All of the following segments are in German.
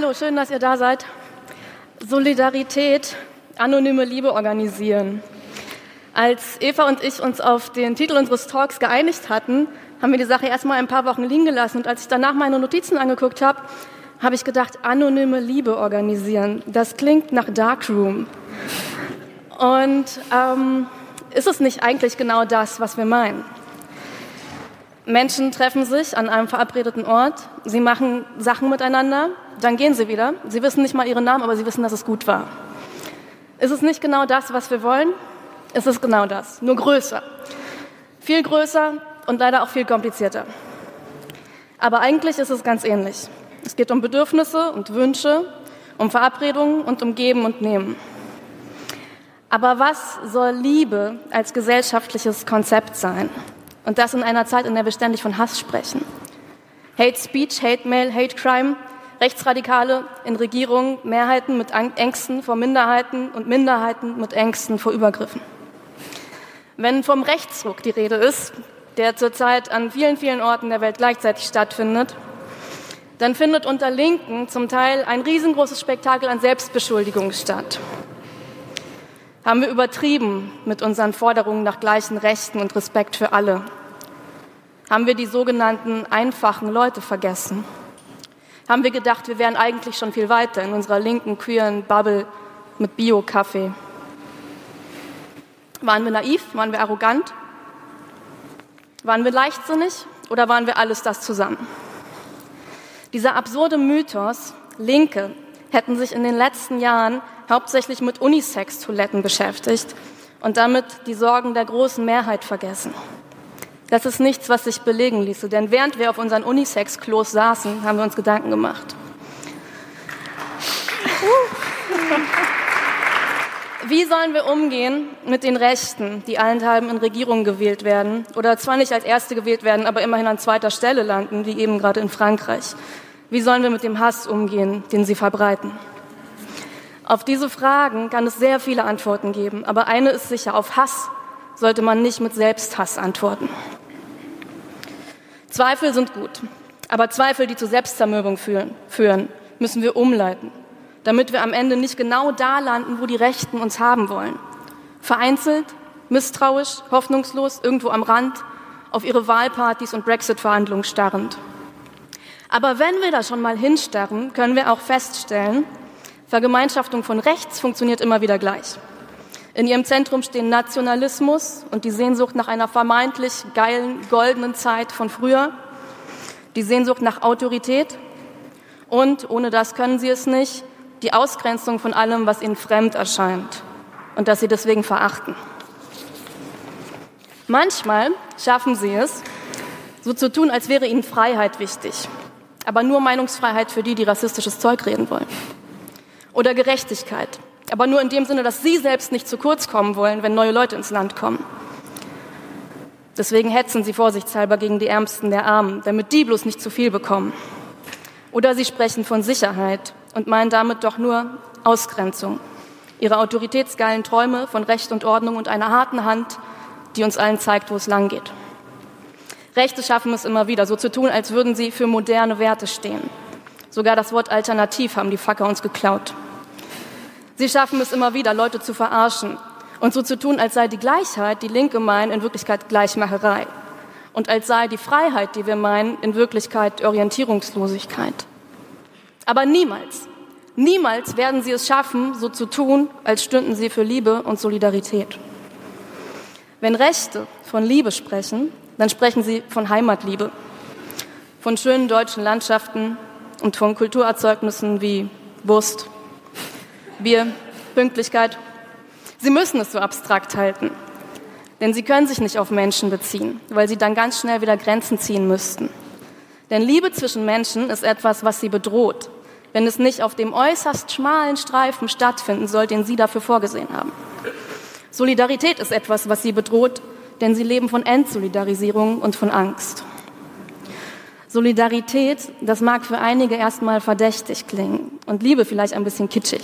hallo, schön, dass ihr da seid. Solidarität, anonyme Liebe organisieren. Als Eva und ich uns auf den Titel unseres Talks geeinigt hatten, haben wir die Sache erstmal ein paar Wochen liegen gelassen. Und als ich danach meine Notizen angeguckt habe, habe ich gedacht, anonyme Liebe organisieren. Das klingt nach Darkroom. Und ähm, ist es nicht eigentlich genau das, was wir meinen? Menschen treffen sich an einem verabredeten Ort, sie machen Sachen miteinander, dann gehen sie wieder. Sie wissen nicht mal ihren Namen, aber sie wissen, dass es gut war. Ist es nicht genau das, was wir wollen? Ist es genau das, nur größer. Viel größer und leider auch viel komplizierter. Aber eigentlich ist es ganz ähnlich. Es geht um Bedürfnisse und Wünsche, um Verabredungen und um Geben und Nehmen. Aber was soll Liebe als gesellschaftliches Konzept sein? Und das in einer Zeit, in der wir ständig von Hass sprechen. Hate Speech, Hate Mail, Hate Crime, Rechtsradikale in Regierungen, Mehrheiten mit Ängsten vor Minderheiten und Minderheiten mit Ängsten vor Übergriffen. Wenn vom Rechtsruck die Rede ist, der zurzeit an vielen, vielen Orten der Welt gleichzeitig stattfindet, dann findet unter Linken zum Teil ein riesengroßes Spektakel an Selbstbeschuldigung statt. Haben wir übertrieben mit unseren Forderungen nach gleichen Rechten und Respekt für alle? Haben wir die sogenannten einfachen Leute vergessen? Haben wir gedacht, wir wären eigentlich schon viel weiter in unserer linken, queeren Bubble mit Bio-Kaffee? Waren wir naiv? Waren wir arrogant? Waren wir leichtsinnig oder waren wir alles das zusammen? Dieser absurde Mythos, Linke hätten sich in den letzten Jahren hauptsächlich mit Unisex-Toiletten beschäftigt und damit die Sorgen der großen Mehrheit vergessen. Das ist nichts, was sich belegen ließe, denn während wir auf unseren Unisex-Klos saßen, haben wir uns Gedanken gemacht. Wie sollen wir umgehen mit den Rechten, die allenthalben in Regierungen gewählt werden oder zwar nicht als Erste gewählt werden, aber immerhin an zweiter Stelle landen, wie eben gerade in Frankreich? Wie sollen wir mit dem Hass umgehen, den sie verbreiten? Auf diese Fragen kann es sehr viele Antworten geben, aber eine ist sicher, auf Hass sollte man nicht mit Selbsthass antworten. Zweifel sind gut, aber Zweifel, die zu Selbstzermürbung führen, müssen wir umleiten damit wir am Ende nicht genau da landen, wo die Rechten uns haben wollen. Vereinzelt, misstrauisch, hoffnungslos, irgendwo am Rand, auf ihre Wahlpartys und Brexit-Verhandlungen starrend. Aber wenn wir da schon mal hinstarren, können wir auch feststellen, Vergemeinschaftung von rechts funktioniert immer wieder gleich. In ihrem Zentrum stehen Nationalismus und die Sehnsucht nach einer vermeintlich geilen, goldenen Zeit von früher, die Sehnsucht nach Autorität und, ohne das können sie es nicht, die Ausgrenzung von allem, was ihnen fremd erscheint und dass sie deswegen verachten. Manchmal schaffen sie es, so zu tun, als wäre ihnen Freiheit wichtig, aber nur Meinungsfreiheit für die, die rassistisches Zeug reden wollen. Oder Gerechtigkeit, aber nur in dem Sinne, dass sie selbst nicht zu kurz kommen wollen, wenn neue Leute ins Land kommen. Deswegen hetzen sie vorsichtshalber gegen die Ärmsten der Armen, damit die bloß nicht zu viel bekommen. Oder sie sprechen von Sicherheit, und meinen damit doch nur Ausgrenzung. Ihre autoritätsgeilen Träume von Recht und Ordnung und einer harten Hand, die uns allen zeigt, wo es lang geht. Rechte schaffen es immer wieder, so zu tun, als würden sie für moderne Werte stehen. Sogar das Wort Alternativ haben die Facker uns geklaut. Sie schaffen es immer wieder, Leute zu verarschen und so zu tun, als sei die Gleichheit, die Linke meinen, in Wirklichkeit Gleichmacherei. Und als sei die Freiheit, die wir meinen, in Wirklichkeit Orientierungslosigkeit. Aber niemals, niemals werden sie es schaffen, so zu tun, als stünden sie für Liebe und Solidarität. Wenn Rechte von Liebe sprechen, dann sprechen sie von Heimatliebe, von schönen deutschen Landschaften und von Kulturerzeugnissen wie Wurst, Bier, Pünktlichkeit. Sie müssen es so abstrakt halten, denn sie können sich nicht auf Menschen beziehen, weil sie dann ganz schnell wieder Grenzen ziehen müssten. Denn Liebe zwischen Menschen ist etwas, was sie bedroht, wenn es nicht auf dem äußerst schmalen Streifen stattfinden soll, den Sie dafür vorgesehen haben. Solidarität ist etwas, was Sie bedroht, denn Sie leben von Entsolidarisierung und von Angst. Solidarität, das mag für einige erstmal verdächtig klingen und Liebe vielleicht ein bisschen kitschig.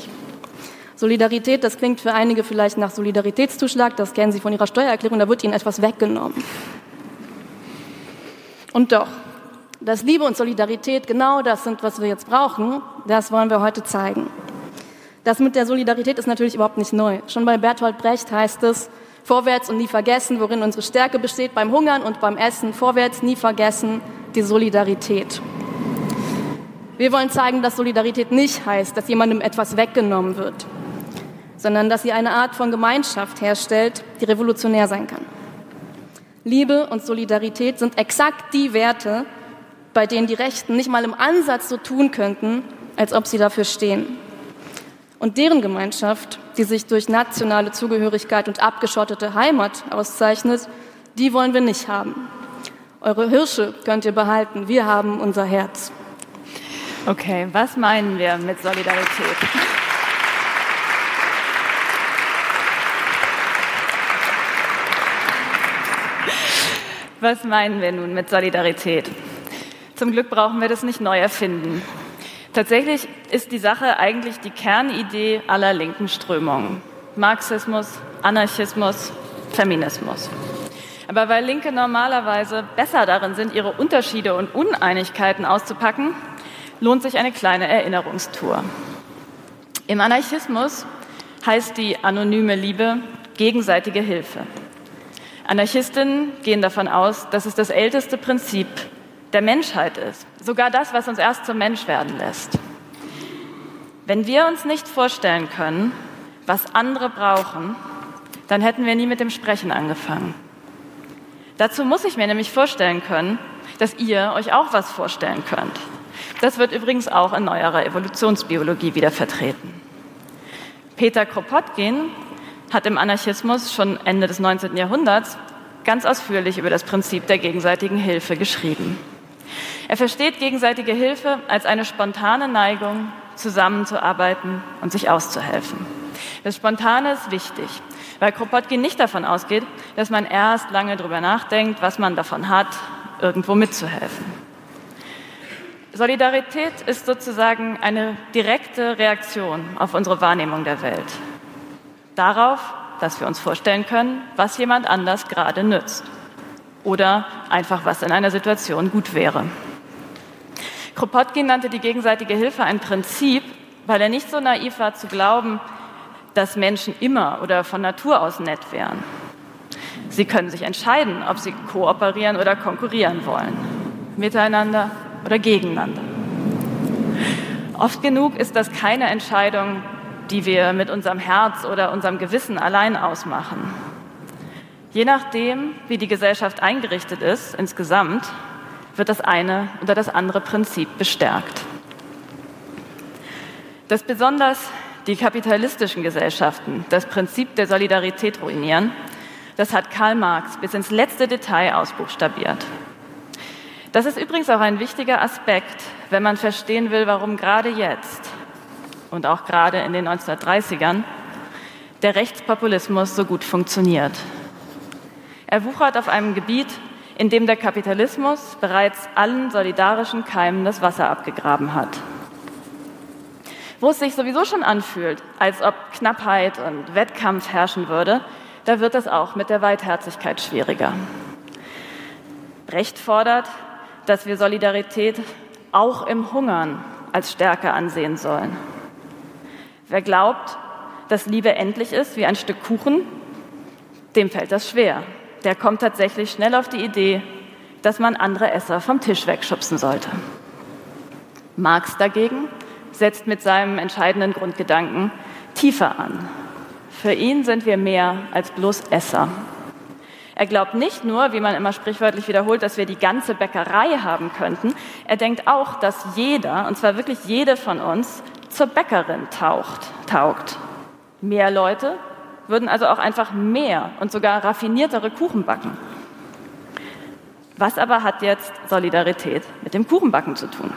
Solidarität, das klingt für einige vielleicht nach Solidaritätszuschlag, das kennen Sie von Ihrer Steuererklärung, da wird Ihnen etwas weggenommen. Und doch, Dass Liebe und Solidarität genau das sind, was wir jetzt brauchen, das wollen wir heute zeigen. Das mit der Solidarität ist natürlich überhaupt nicht neu. Schon bei Bertolt Brecht heißt es, vorwärts und nie vergessen, worin unsere Stärke besteht, beim Hungern und beim Essen, vorwärts, nie vergessen, die Solidarität. Wir wollen zeigen, dass Solidarität nicht heißt, dass jemandem etwas weggenommen wird, sondern dass sie eine Art von Gemeinschaft herstellt, die revolutionär sein kann. Liebe und Solidarität sind exakt die Werte, bei denen die Rechten nicht mal im Ansatz so tun könnten, als ob sie dafür stehen. Und deren Gemeinschaft, die sich durch nationale Zugehörigkeit und abgeschottete Heimat auszeichnet, die wollen wir nicht haben. Eure Hirsche könnt ihr behalten, wir haben unser Herz. Okay, was meinen wir mit Solidarität? Was meinen wir nun mit Solidarität? Zum Glück brauchen wir das nicht neu erfinden. Tatsächlich ist die Sache eigentlich die Kernidee aller linken Strömungen. Marxismus, Anarchismus, Feminismus. Aber weil Linke normalerweise besser darin sind, ihre Unterschiede und Uneinigkeiten auszupacken, lohnt sich eine kleine Erinnerungstour. Im Anarchismus heißt die anonyme Liebe gegenseitige Hilfe. Anarchistinnen gehen davon aus, dass es das älteste Prinzip der Menschheit ist, sogar das, was uns erst zum Mensch werden lässt. Wenn wir uns nicht vorstellen können, was andere brauchen, dann hätten wir nie mit dem Sprechen angefangen. Dazu muss ich mir nämlich vorstellen können, dass ihr euch auch was vorstellen könnt. Das wird übrigens auch in neuerer Evolutionsbiologie wieder vertreten. Peter Kropotkin hat im Anarchismus schon Ende des 19. Jahrhunderts ganz ausführlich über das Prinzip der gegenseitigen Hilfe geschrieben. Er versteht gegenseitige Hilfe als eine spontane Neigung, zusammenzuarbeiten und sich auszuhelfen. Das Spontane ist wichtig, weil Kropotkin nicht davon ausgeht, dass man erst lange darüber nachdenkt, was man davon hat, irgendwo mitzuhelfen. Solidarität ist sozusagen eine direkte Reaktion auf unsere Wahrnehmung der Welt darauf, dass wir uns vorstellen können, was jemand anders gerade nützt oder einfach was in einer Situation gut wäre. Kropotkin nannte die gegenseitige Hilfe ein Prinzip, weil er nicht so naiv war zu glauben, dass Menschen immer oder von Natur aus nett wären. Sie können sich entscheiden, ob sie kooperieren oder konkurrieren wollen, miteinander oder gegeneinander. Oft genug ist das keine Entscheidung, die wir mit unserem Herz oder unserem Gewissen allein ausmachen. Je nachdem, wie die Gesellschaft eingerichtet ist insgesamt, wird das eine oder das andere Prinzip bestärkt. Dass besonders die kapitalistischen Gesellschaften das Prinzip der Solidarität ruinieren, das hat Karl Marx bis ins letzte Detail ausbuchstabiert. Das ist übrigens auch ein wichtiger Aspekt, wenn man verstehen will, warum gerade jetzt und auch gerade in den 1930ern der Rechtspopulismus so gut funktioniert. Er wuchert auf einem Gebiet, in dem der Kapitalismus bereits allen solidarischen Keimen das Wasser abgegraben hat. Wo es sich sowieso schon anfühlt, als ob Knappheit und Wettkampf herrschen würde, da wird es auch mit der Weitherzigkeit schwieriger. Recht fordert, dass wir Solidarität auch im Hungern als Stärke ansehen sollen. Wer glaubt, dass Liebe endlich ist wie ein Stück Kuchen, dem fällt das schwer. Der kommt tatsächlich schnell auf die Idee, dass man andere Esser vom Tisch wegschubsen sollte. Marx dagegen setzt mit seinem entscheidenden Grundgedanken tiefer an. Für ihn sind wir mehr als bloß Esser. Er glaubt nicht nur, wie man immer sprichwörtlich wiederholt, dass wir die ganze Bäckerei haben könnten. Er denkt auch, dass jeder, und zwar wirklich jede von uns, zur Bäckerin taucht, taugt. Mehr Leute würden also auch einfach mehr und sogar raffiniertere Kuchen backen. Was aber hat jetzt Solidarität mit dem Kuchenbacken zu tun?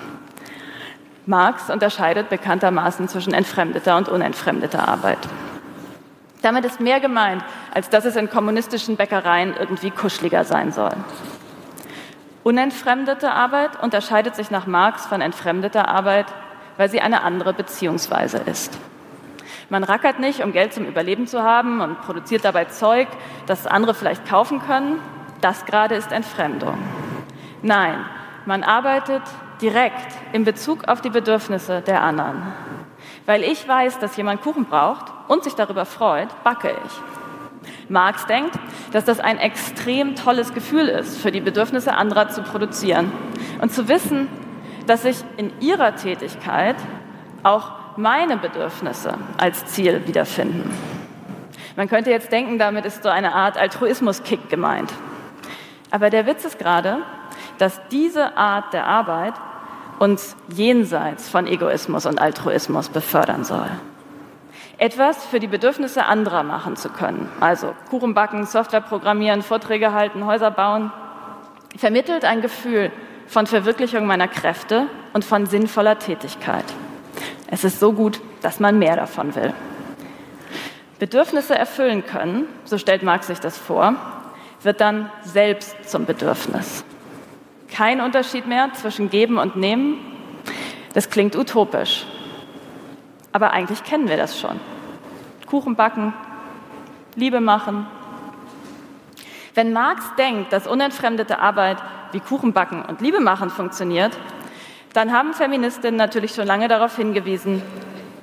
Marx unterscheidet bekanntermaßen zwischen entfremdeter und unentfremdeter Arbeit. Damit ist mehr gemeint, als dass es in kommunistischen Bäckereien irgendwie kuscheliger sein soll. Unentfremdete Arbeit unterscheidet sich nach Marx von entfremdeter Arbeit weil sie eine andere Beziehungsweise ist. Man rackert nicht, um Geld zum Überleben zu haben und produziert dabei Zeug, das andere vielleicht kaufen können. Das gerade ist Entfremdung. Nein, man arbeitet direkt in Bezug auf die Bedürfnisse der anderen. Weil ich weiß, dass jemand Kuchen braucht und sich darüber freut, backe ich. Marx denkt, dass das ein extrem tolles Gefühl ist, für die Bedürfnisse anderer zu produzieren und zu wissen, dass sich in ihrer Tätigkeit auch meine Bedürfnisse als Ziel wiederfinden. Man könnte jetzt denken, damit ist so eine Art Altruismus-Kick gemeint. Aber der Witz ist gerade, dass diese Art der Arbeit uns jenseits von Egoismus und Altruismus befördern soll. Etwas für die Bedürfnisse anderer machen zu können, also Kuchen backen, Software programmieren, Vorträge halten, Häuser bauen, vermittelt ein Gefühl von Verwirklichung meiner Kräfte und von sinnvoller Tätigkeit. Es ist so gut, dass man mehr davon will. Bedürfnisse erfüllen können, so stellt Marx sich das vor, wird dann selbst zum Bedürfnis. Kein Unterschied mehr zwischen Geben und Nehmen. Das klingt utopisch. Aber eigentlich kennen wir das schon. Kuchen backen, Liebe machen. Wenn Marx denkt, dass unentfremdete Arbeit wie Kuchen backen und Liebe machen funktioniert, dann haben Feministinnen natürlich schon lange darauf hingewiesen,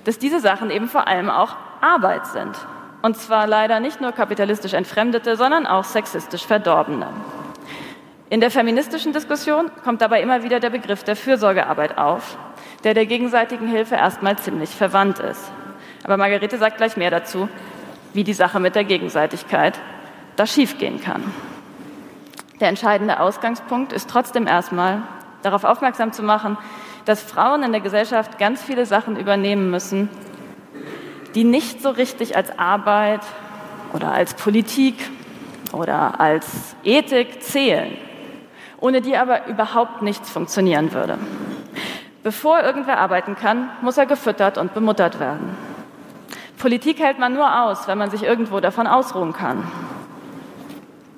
dass diese Sachen eben vor allem auch Arbeit sind. Und zwar leider nicht nur kapitalistisch entfremdete, sondern auch sexistisch verdorbene. In der feministischen Diskussion kommt dabei immer wieder der Begriff der Fürsorgearbeit auf, der der gegenseitigen Hilfe erstmal ziemlich verwandt ist. Aber Margarete sagt gleich mehr dazu, wie die Sache mit der Gegenseitigkeit da schiefgehen kann. Der entscheidende Ausgangspunkt ist trotzdem erstmal darauf aufmerksam zu machen, dass Frauen in der Gesellschaft ganz viele Sachen übernehmen müssen, die nicht so richtig als Arbeit oder als Politik oder als Ethik zählen, ohne die aber überhaupt nichts funktionieren würde. Bevor irgendwer arbeiten kann, muss er gefüttert und bemuttert werden. Politik hält man nur aus, wenn man sich irgendwo davon ausruhen kann.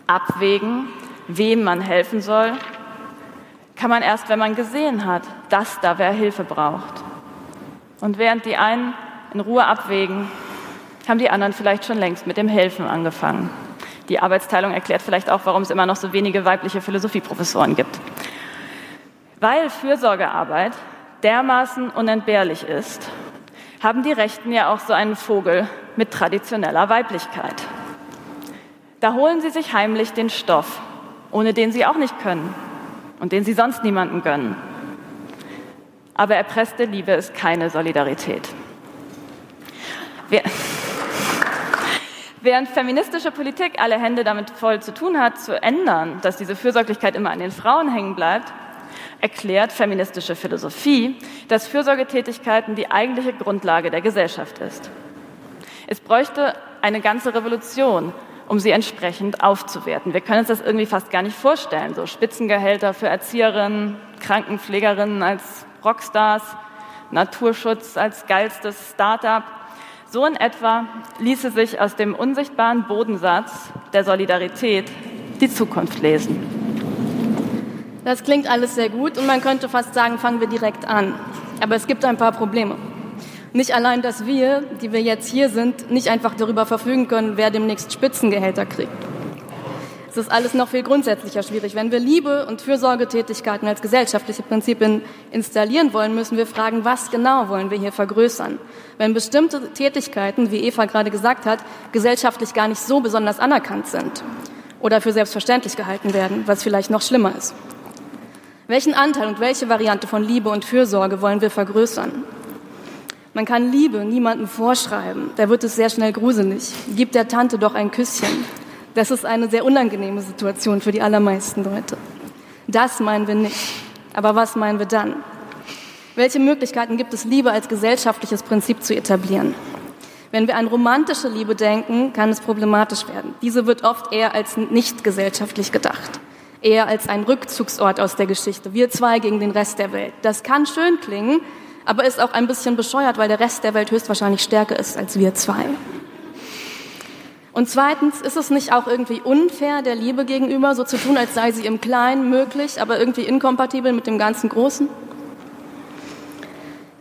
Abwägen, wem man helfen soll, kann man erst, wenn man gesehen hat, dass da wer Hilfe braucht. Und während die einen in Ruhe abwägen, haben die anderen vielleicht schon längst mit dem Helfen angefangen. Die Arbeitsteilung erklärt vielleicht auch, warum es immer noch so wenige weibliche Philosophieprofessoren gibt. Weil Fürsorgearbeit dermaßen unentbehrlich ist, haben die Rechten ja auch so einen Vogel mit traditioneller Weiblichkeit. Da holen sie sich heimlich den Stoff, ohne den sie auch nicht können und den sie sonst niemandem gönnen. Aber erpresste Liebe ist keine Solidarität. Während feministische Politik alle Hände damit voll zu tun hat, zu ändern, dass diese Fürsorglichkeit immer an den Frauen hängen bleibt, erklärt feministische Philosophie, dass Fürsorgetätigkeiten die eigentliche Grundlage der Gesellschaft ist. Es bräuchte eine ganze Revolution, um sie entsprechend aufzuwerten. Wir können uns das irgendwie fast gar nicht vorstellen. So Spitzengehälter für Erzieherinnen, Krankenpflegerinnen als Rockstars, Naturschutz als geilstes Start-up. So in etwa ließe sich aus dem unsichtbaren Bodensatz der Solidarität die Zukunft lesen. Das klingt alles sehr gut und man könnte fast sagen, fangen wir direkt an. Aber es gibt ein paar Probleme. Nicht allein, dass wir, die wir jetzt hier sind, nicht einfach darüber verfügen können, wer demnächst Spitzengehälter kriegt. Es ist alles noch viel grundsätzlicher schwierig. Wenn wir Liebe und Fürsorgetätigkeiten als gesellschaftliche Prinzipien installieren wollen, müssen wir fragen, was genau wollen wir hier vergrößern? Wenn bestimmte Tätigkeiten, wie Eva gerade gesagt hat, gesellschaftlich gar nicht so besonders anerkannt sind oder für selbstverständlich gehalten werden, was vielleicht noch schlimmer ist. Welchen Anteil und welche Variante von Liebe und Fürsorge wollen wir vergrößern? Man kann Liebe niemandem vorschreiben, da wird es sehr schnell gruselig. Gib der Tante doch ein Küsschen. Das ist eine sehr unangenehme Situation für die allermeisten Leute. Das meinen wir nicht. Aber was meinen wir dann? Welche Möglichkeiten gibt es, Liebe als gesellschaftliches Prinzip zu etablieren? Wenn wir an romantische Liebe denken, kann es problematisch werden. Diese wird oft eher als nicht gesellschaftlich gedacht, eher als ein Rückzugsort aus der Geschichte. Wir zwei gegen den Rest der Welt. Das kann schön klingen, aber ist auch ein bisschen bescheuert, weil der Rest der Welt höchstwahrscheinlich stärker ist als wir zwei. Und zweitens, ist es nicht auch irgendwie unfair der Liebe gegenüber, so zu tun, als sei sie im Kleinen möglich, aber irgendwie inkompatibel mit dem ganzen Großen?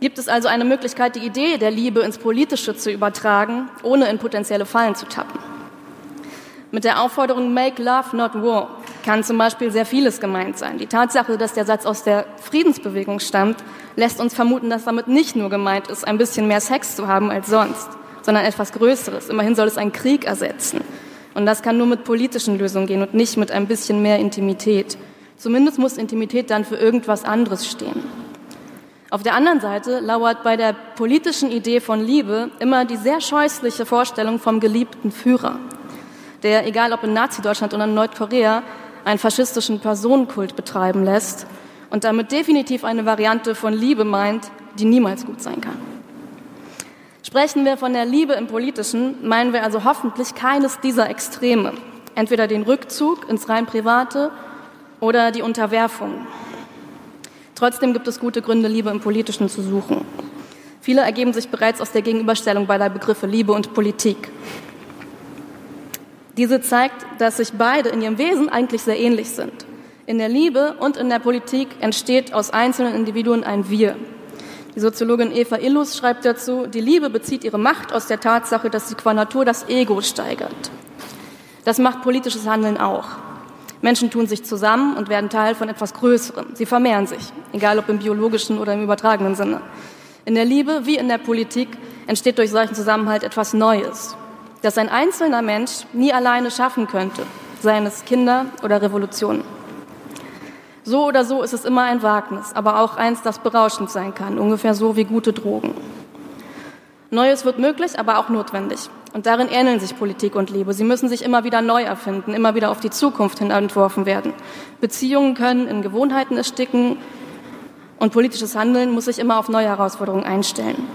Gibt es also eine Möglichkeit, die Idee der Liebe ins Politische zu übertragen, ohne in potenzielle Fallen zu tappen? Mit der Aufforderung Make Love Not War kann zum Beispiel sehr vieles gemeint sein. Die Tatsache, dass der Satz aus der Friedensbewegung stammt, lässt uns vermuten, dass damit nicht nur gemeint ist, ein bisschen mehr Sex zu haben als sonst, sondern etwas Größeres. Immerhin soll es einen Krieg ersetzen. Und das kann nur mit politischen Lösungen gehen und nicht mit ein bisschen mehr Intimität. Zumindest muss Intimität dann für irgendwas anderes stehen. Auf der anderen Seite lauert bei der politischen Idee von Liebe immer die sehr scheußliche Vorstellung vom geliebten Führer, der, egal ob in Nazi-Deutschland oder in Nordkorea, einen faschistischen Personenkult betreiben lässt und damit definitiv eine Variante von Liebe meint, die niemals gut sein kann. Sprechen wir von der Liebe im Politischen, meinen wir also hoffentlich keines dieser Extreme, entweder den Rückzug ins rein Private oder die Unterwerfung. Trotzdem gibt es gute Gründe, Liebe im Politischen zu suchen. Viele ergeben sich bereits aus der Gegenüberstellung beider Begriffe Liebe und Politik. Diese zeigt, dass sich beide in ihrem Wesen eigentlich sehr ähnlich sind. In der Liebe und in der Politik entsteht aus einzelnen Individuen ein Wir. Die Soziologin Eva Illus schreibt dazu, die Liebe bezieht ihre Macht aus der Tatsache, dass sie qua Natur das Ego steigert. Das macht politisches Handeln auch. Menschen tun sich zusammen und werden Teil von etwas Größerem. Sie vermehren sich, egal ob im biologischen oder im übertragenen Sinne. In der Liebe wie in der Politik entsteht durch solchen Zusammenhalt etwas Neues, das ein einzelner Mensch nie alleine schaffen könnte, seien es Kinder oder Revolutionen. So oder so ist es immer ein Wagnis, aber auch eins, das berauschend sein kann, ungefähr so wie gute Drogen. Neues wird möglich, aber auch notwendig. Und darin ähneln sich Politik und Liebe. Sie müssen sich immer wieder neu erfinden, immer wieder auf die Zukunft hin entworfen werden. Beziehungen können in Gewohnheiten ersticken und politisches Handeln muss sich immer auf neue Herausforderungen einstellen.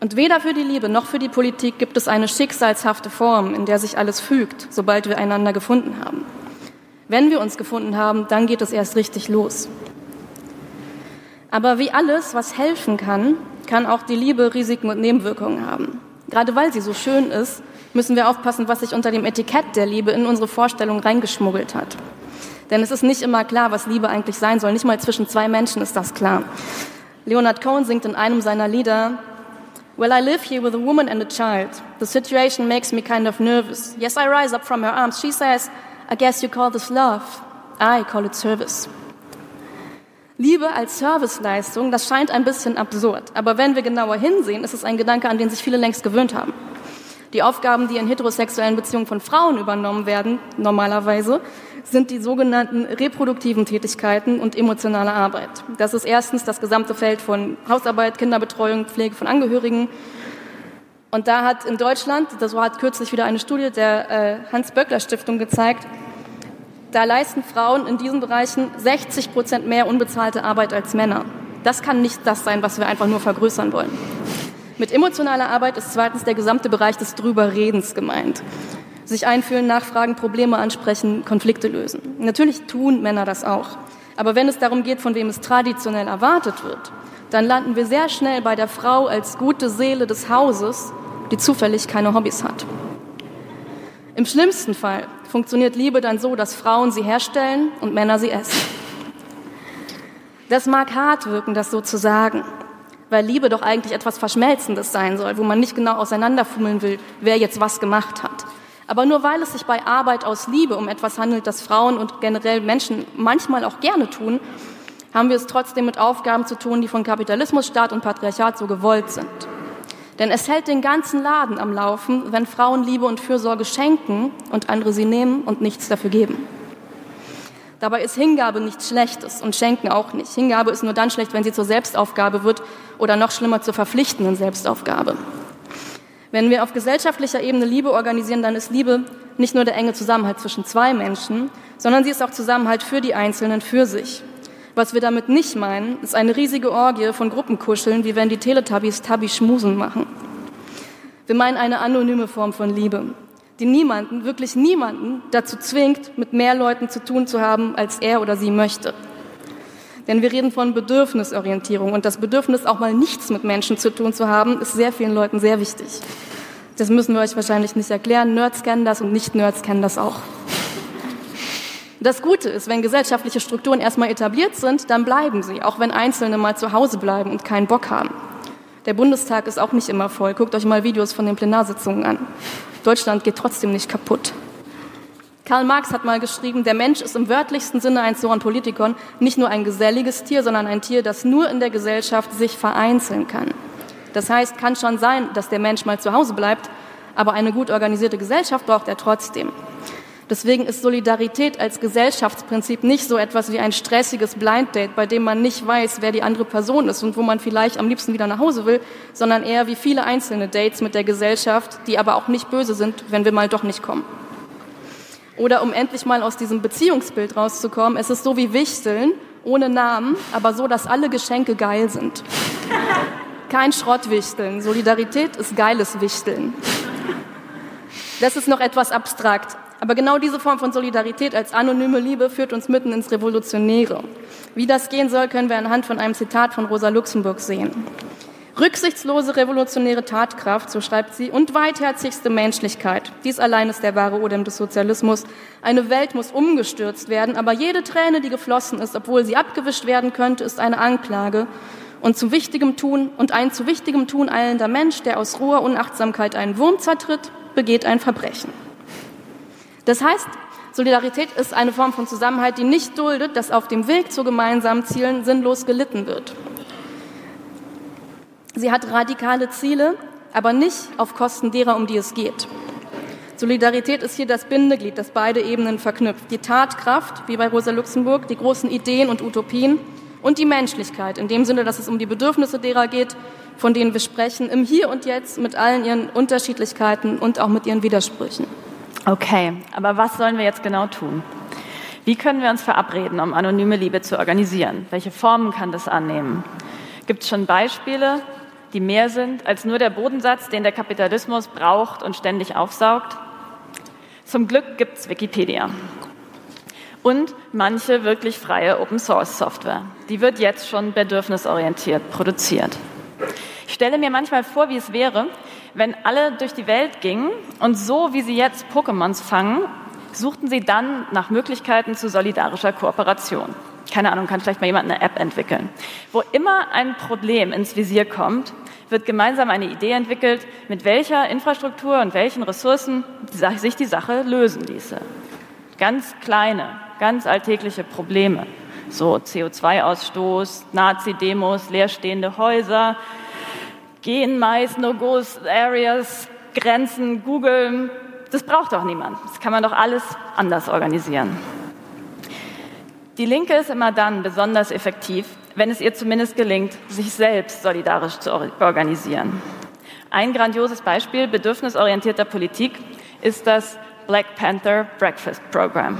Und weder für die Liebe noch für die Politik gibt es eine schicksalshafte Form, in der sich alles fügt, sobald wir einander gefunden haben. Wenn wir uns gefunden haben, dann geht es erst richtig los. Aber wie alles, was helfen kann, kann auch die Liebe Risiken und Nebenwirkungen haben. Gerade weil sie so schön ist, müssen wir aufpassen, was sich unter dem Etikett der Liebe in unsere Vorstellung reingeschmuggelt hat. Denn es ist nicht immer klar, was Liebe eigentlich sein soll. Nicht mal zwischen zwei Menschen ist das klar. Leonard Cohen singt in einem seiner Lieder, Well, I live here with a woman and a child. The situation makes me kind of nervous. Yes, I rise up from her arms. She says, I guess you call this love. I call it service. Liebe als Serviceleistung, das scheint ein bisschen absurd. Aber wenn wir genauer hinsehen, ist es ein Gedanke, an den sich viele längst gewöhnt haben. Die Aufgaben, die in heterosexuellen Beziehungen von Frauen übernommen werden, normalerweise, sind die sogenannten reproduktiven Tätigkeiten und emotionale Arbeit. Das ist erstens das gesamte Feld von Hausarbeit, Kinderbetreuung, Pflege von Angehörigen. Und da hat in Deutschland, das hat kürzlich wieder eine Studie der äh, Hans-Böckler-Stiftung gezeigt, da leisten Frauen in diesen Bereichen 60 Prozent mehr unbezahlte Arbeit als Männer. Das kann nicht das sein, was wir einfach nur vergrößern wollen. Mit emotionaler Arbeit ist zweitens der gesamte Bereich des Drüberredens gemeint. Sich einfühlen, nachfragen, Probleme ansprechen, Konflikte lösen. Natürlich tun Männer das auch. Aber wenn es darum geht, von wem es traditionell erwartet wird, dann landen wir sehr schnell bei der Frau als gute Seele des Hauses, die zufällig keine Hobbys hat. Im schlimmsten Fall funktioniert Liebe dann so, dass Frauen sie herstellen und Männer sie essen. Das mag hart wirken, das so zu sagen, weil Liebe doch eigentlich etwas Verschmelzendes sein soll, wo man nicht genau auseinanderfummeln will, wer jetzt was gemacht hat. Aber nur weil es sich bei Arbeit aus Liebe um etwas handelt, das Frauen und generell Menschen manchmal auch gerne tun, haben wir es trotzdem mit Aufgaben zu tun, die von Kapitalismus, Staat und Patriarchat so gewollt sind. Denn es hält den ganzen Laden am Laufen, wenn Frauen Liebe und Fürsorge schenken und andere sie nehmen und nichts dafür geben. Dabei ist Hingabe nichts Schlechtes und Schenken auch nicht. Hingabe ist nur dann schlecht, wenn sie zur Selbstaufgabe wird oder noch schlimmer zur verpflichtenden Selbstaufgabe. Wenn wir auf gesellschaftlicher Ebene Liebe organisieren, dann ist Liebe nicht nur der enge Zusammenhalt zwischen zwei Menschen, sondern sie ist auch Zusammenhalt für die Einzelnen für sich. Was wir damit nicht meinen, ist eine riesige Orgie von Gruppenkuscheln, wie wenn die Teletubbies Tabby schmusen machen. Wir meinen eine anonyme Form von Liebe, die niemanden, wirklich niemanden dazu zwingt, mit mehr Leuten zu tun zu haben, als er oder sie möchte. Denn wir reden von Bedürfnisorientierung und das Bedürfnis, auch mal nichts mit Menschen zu tun zu haben, ist sehr vielen Leuten sehr wichtig. Das müssen wir euch wahrscheinlich nicht erklären. Nerds kennen das und Nicht-Nerds kennen das auch. Das Gute ist, wenn gesellschaftliche Strukturen erstmal etabliert sind, dann bleiben sie, auch wenn Einzelne mal zu Hause bleiben und keinen Bock haben. Der Bundestag ist auch nicht immer voll. Guckt euch mal Videos von den Plenarsitzungen an. Deutschland geht trotzdem nicht kaputt. Karl Marx hat mal geschrieben, der Mensch ist im wörtlichsten Sinne ein Zoon Politikon nicht nur ein geselliges Tier, sondern ein Tier, das nur in der Gesellschaft sich vereinzeln kann. Das heißt, kann schon sein, dass der Mensch mal zu Hause bleibt, aber eine gut organisierte Gesellschaft braucht er trotzdem. Deswegen ist Solidarität als Gesellschaftsprinzip nicht so etwas wie ein stressiges Blind Date, bei dem man nicht weiß, wer die andere Person ist und wo man vielleicht am liebsten wieder nach Hause will, sondern eher wie viele einzelne Dates mit der Gesellschaft, die aber auch nicht böse sind, wenn wir mal doch nicht kommen. Oder um endlich mal aus diesem Beziehungsbild rauszukommen, es ist so wie Wichteln, ohne Namen, aber so, dass alle Geschenke geil sind. Kein Schrottwichteln. Solidarität ist geiles Wichteln. Das ist noch etwas abstrakt. Aber genau diese Form von Solidarität als anonyme Liebe führt uns mitten ins Revolutionäre. Wie das gehen soll, können wir anhand von einem Zitat von Rosa Luxemburg sehen. Rücksichtslose revolutionäre Tatkraft, so schreibt sie, und weitherzigste Menschlichkeit. Dies allein ist der wahre Odem des Sozialismus. Eine Welt muss umgestürzt werden, aber jede Träne, die geflossen ist, obwohl sie abgewischt werden könnte, ist eine Anklage. Und zu wichtigem Tun und ein zu wichtigem Tun eilender Mensch, der aus roher Unachtsamkeit einen Wurm zertritt, begeht ein Verbrechen. Das heißt, Solidarität ist eine Form von Zusammenhalt, die nicht duldet, dass auf dem Weg zu gemeinsamen Zielen sinnlos gelitten wird. Sie hat radikale Ziele, aber nicht auf Kosten derer, um die es geht. Solidarität ist hier das Bindeglied, das beide Ebenen verknüpft. Die Tatkraft, wie bei Rosa Luxemburg, die großen Ideen und Utopien und die Menschlichkeit, in dem Sinne, dass es um die Bedürfnisse derer geht, von denen wir sprechen, im Hier und Jetzt mit allen ihren Unterschiedlichkeiten und auch mit ihren Widersprüchen. Okay, aber was sollen wir jetzt genau tun? Wie können wir uns verabreden, um anonyme Liebe zu organisieren? Welche Formen kann das annehmen? Gibt es schon Beispiele? die mehr sind als nur der Bodensatz, den der Kapitalismus braucht und ständig aufsaugt? Zum Glück gibt es Wikipedia. Und manche wirklich freie Open-Source-Software. Die wird jetzt schon bedürfnisorientiert produziert. Ich stelle mir manchmal vor, wie es wäre, wenn alle durch die Welt gingen und so wie sie jetzt Pokémons fangen, suchten sie dann nach Möglichkeiten zu solidarischer Kooperation keine Ahnung, kann vielleicht mal jemand eine App entwickeln. Wo immer ein Problem ins Visier kommt, wird gemeinsam eine Idee entwickelt, mit welcher Infrastruktur und welchen Ressourcen sich die Sache lösen ließe. Ganz kleine, ganz alltägliche Probleme, so CO2-Ausstoß, Nazi-Demos, leerstehende Häuser, Gen-Mais, No-Go-Areas, Grenzen, Google, das braucht doch niemand. Das kann man doch alles anders organisieren. Die Linke ist immer dann besonders effektiv, wenn es ihr zumindest gelingt, sich selbst solidarisch zu organisieren. Ein grandioses Beispiel bedürfnisorientierter Politik ist das Black Panther Breakfast Program.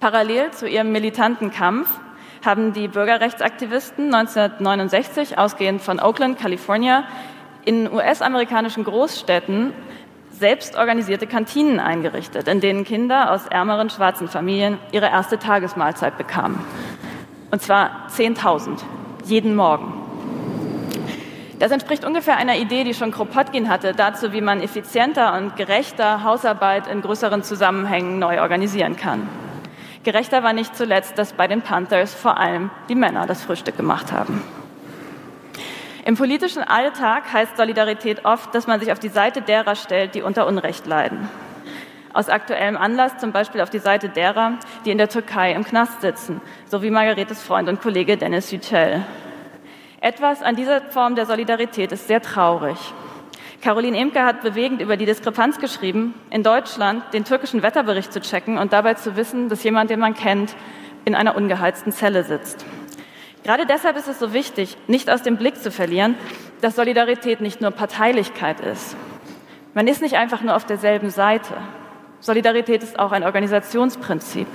Parallel zu ihrem militanten Kampf haben die Bürgerrechtsaktivisten 1969, ausgehend von Oakland, Kalifornien, in US-amerikanischen Großstädten selbst organisierte Kantinen eingerichtet, in denen Kinder aus ärmeren schwarzen Familien ihre erste Tagesmahlzeit bekamen. Und zwar 10.000, jeden Morgen. Das entspricht ungefähr einer Idee, die schon Kropotkin hatte, dazu, wie man effizienter und gerechter Hausarbeit in größeren Zusammenhängen neu organisieren kann. Gerechter war nicht zuletzt, dass bei den Panthers vor allem die Männer das Frühstück gemacht haben. Im politischen Alltag heißt Solidarität oft, dass man sich auf die Seite derer stellt, die unter Unrecht leiden. Aus aktuellem Anlass zum Beispiel auf die Seite derer, die in der Türkei im Knast sitzen, so wie Margaretes Freund und Kollege Dennis Yücel. Etwas an dieser Form der Solidarität ist sehr traurig. Caroline Imke hat bewegend über die Diskrepanz geschrieben, in Deutschland den türkischen Wetterbericht zu checken und dabei zu wissen, dass jemand, den man kennt, in einer ungeheizten Zelle sitzt. Gerade deshalb ist es so wichtig, nicht aus dem Blick zu verlieren, dass Solidarität nicht nur Parteilichkeit ist. Man ist nicht einfach nur auf derselben Seite. Solidarität ist auch ein Organisationsprinzip.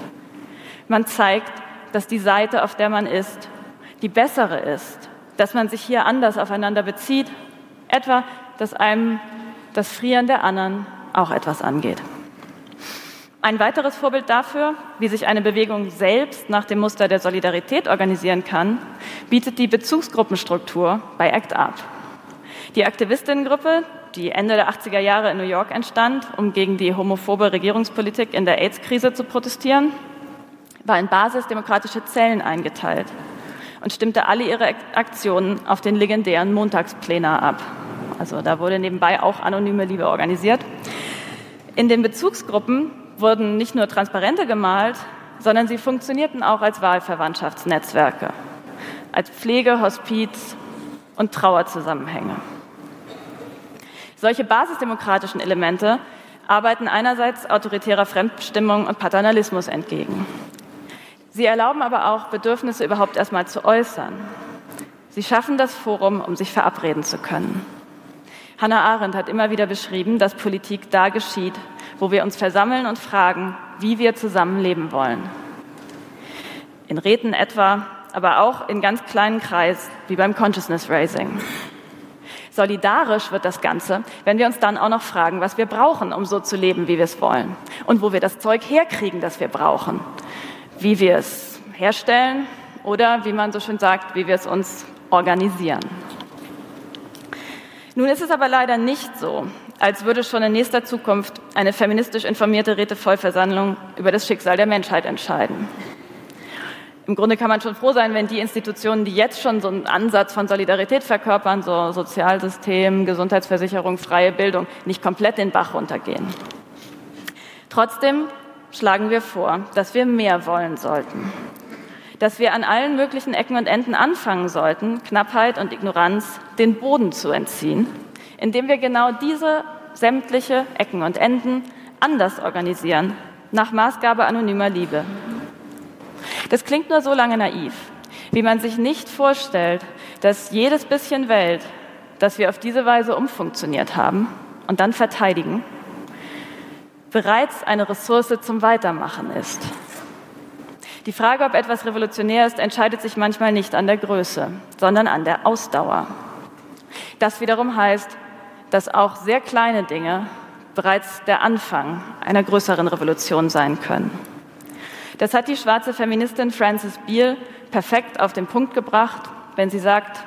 Man zeigt, dass die Seite, auf der man ist, die bessere ist, dass man sich hier anders aufeinander bezieht, etwa, dass einem das Frieren der anderen auch etwas angeht. Ein weiteres Vorbild dafür, wie sich eine Bewegung selbst nach dem Muster der Solidarität organisieren kann, bietet die Bezugsgruppenstruktur bei ACT UP. Die Aktivistinnengruppe, die Ende der 80er Jahre in New York entstand, um gegen die homophobe Regierungspolitik in der AIDS-Krise zu protestieren, war in basisdemokratische Zellen eingeteilt und stimmte alle ihre Aktionen auf den legendären Montagsplänar ab. Also da wurde nebenbei auch anonyme Liebe organisiert. In den Bezugsgruppen wurden nicht nur Transparente gemalt, sondern sie funktionierten auch als Wahlverwandtschaftsnetzwerke, als Pflege, Hospiz und Trauerzusammenhänge. Solche basisdemokratischen Elemente arbeiten einerseits autoritärer Fremdbestimmung und Paternalismus entgegen. Sie erlauben aber auch, Bedürfnisse überhaupt erstmal zu äußern. Sie schaffen das Forum, um sich verabreden zu können. Hannah Arendt hat immer wieder beschrieben, dass Politik da geschieht, wo wir uns versammeln und fragen, wie wir zusammenleben wollen. In Räten etwa, aber auch in ganz kleinen Kreisen, wie beim Consciousness Raising. Solidarisch wird das Ganze, wenn wir uns dann auch noch fragen, was wir brauchen, um so zu leben, wie wir es wollen. Und wo wir das Zeug herkriegen, das wir brauchen. Wie wir es herstellen oder, wie man so schön sagt, wie wir es uns organisieren. Nun ist es aber leider nicht so, als würde schon in nächster Zukunft eine feministisch informierte Rätevollversammlung über das Schicksal der Menschheit entscheiden. Im Grunde kann man schon froh sein, wenn die Institutionen, die jetzt schon so einen Ansatz von Solidarität verkörpern, so Sozialsystem, Gesundheitsversicherung, freie Bildung, nicht komplett den Bach runtergehen. Trotzdem schlagen wir vor, dass wir mehr wollen sollten. Dass wir an allen möglichen Ecken und Enden anfangen sollten, Knappheit und Ignoranz den Boden zu entziehen, indem wir genau diese sämtliche Ecken und Enden anders organisieren, nach Maßgabe anonymer Liebe. Das klingt nur so lange naiv, wie man sich nicht vorstellt, dass jedes bisschen Welt, das wir auf diese Weise umfunktioniert haben und dann verteidigen, bereits eine Ressource zum Weitermachen ist. Die Frage, ob etwas revolutionär ist, entscheidet sich manchmal nicht an der Größe, sondern an der Ausdauer. Das wiederum heißt, dass auch sehr kleine Dinge bereits der Anfang einer größeren Revolution sein können. Das hat die schwarze Feministin Frances Beale perfekt auf den Punkt gebracht, wenn sie sagt,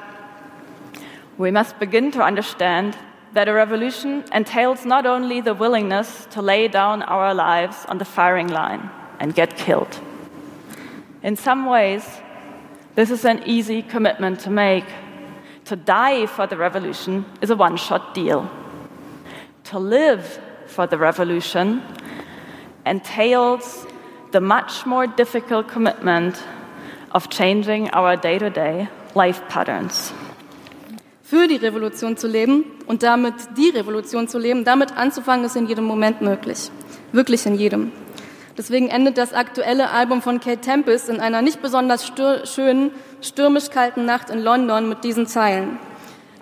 We must begin to understand that a revolution entails not only the willingness to lay down our lives on the firing line and get killed. In some ways, this is an easy commitment to make. To die for the revolution is a one shot deal. To live for the revolution entails the much more difficult commitment of changing our day to day life patterns. Für die Revolution zu leben und damit die Revolution zu leben, damit anzufangen, ist in jedem Moment möglich. Wirklich in jedem. Deswegen endet das aktuelle Album von Kate Tempest in einer nicht besonders stür schönen, stürmisch kalten Nacht in London mit diesen Zeilen.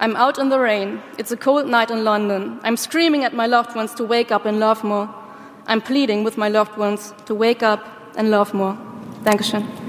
I'm out in the rain. It's a cold night in London. I'm screaming at my loved ones to wake up and love more. I'm pleading with my loved ones to wake up and love more. Dankeschön.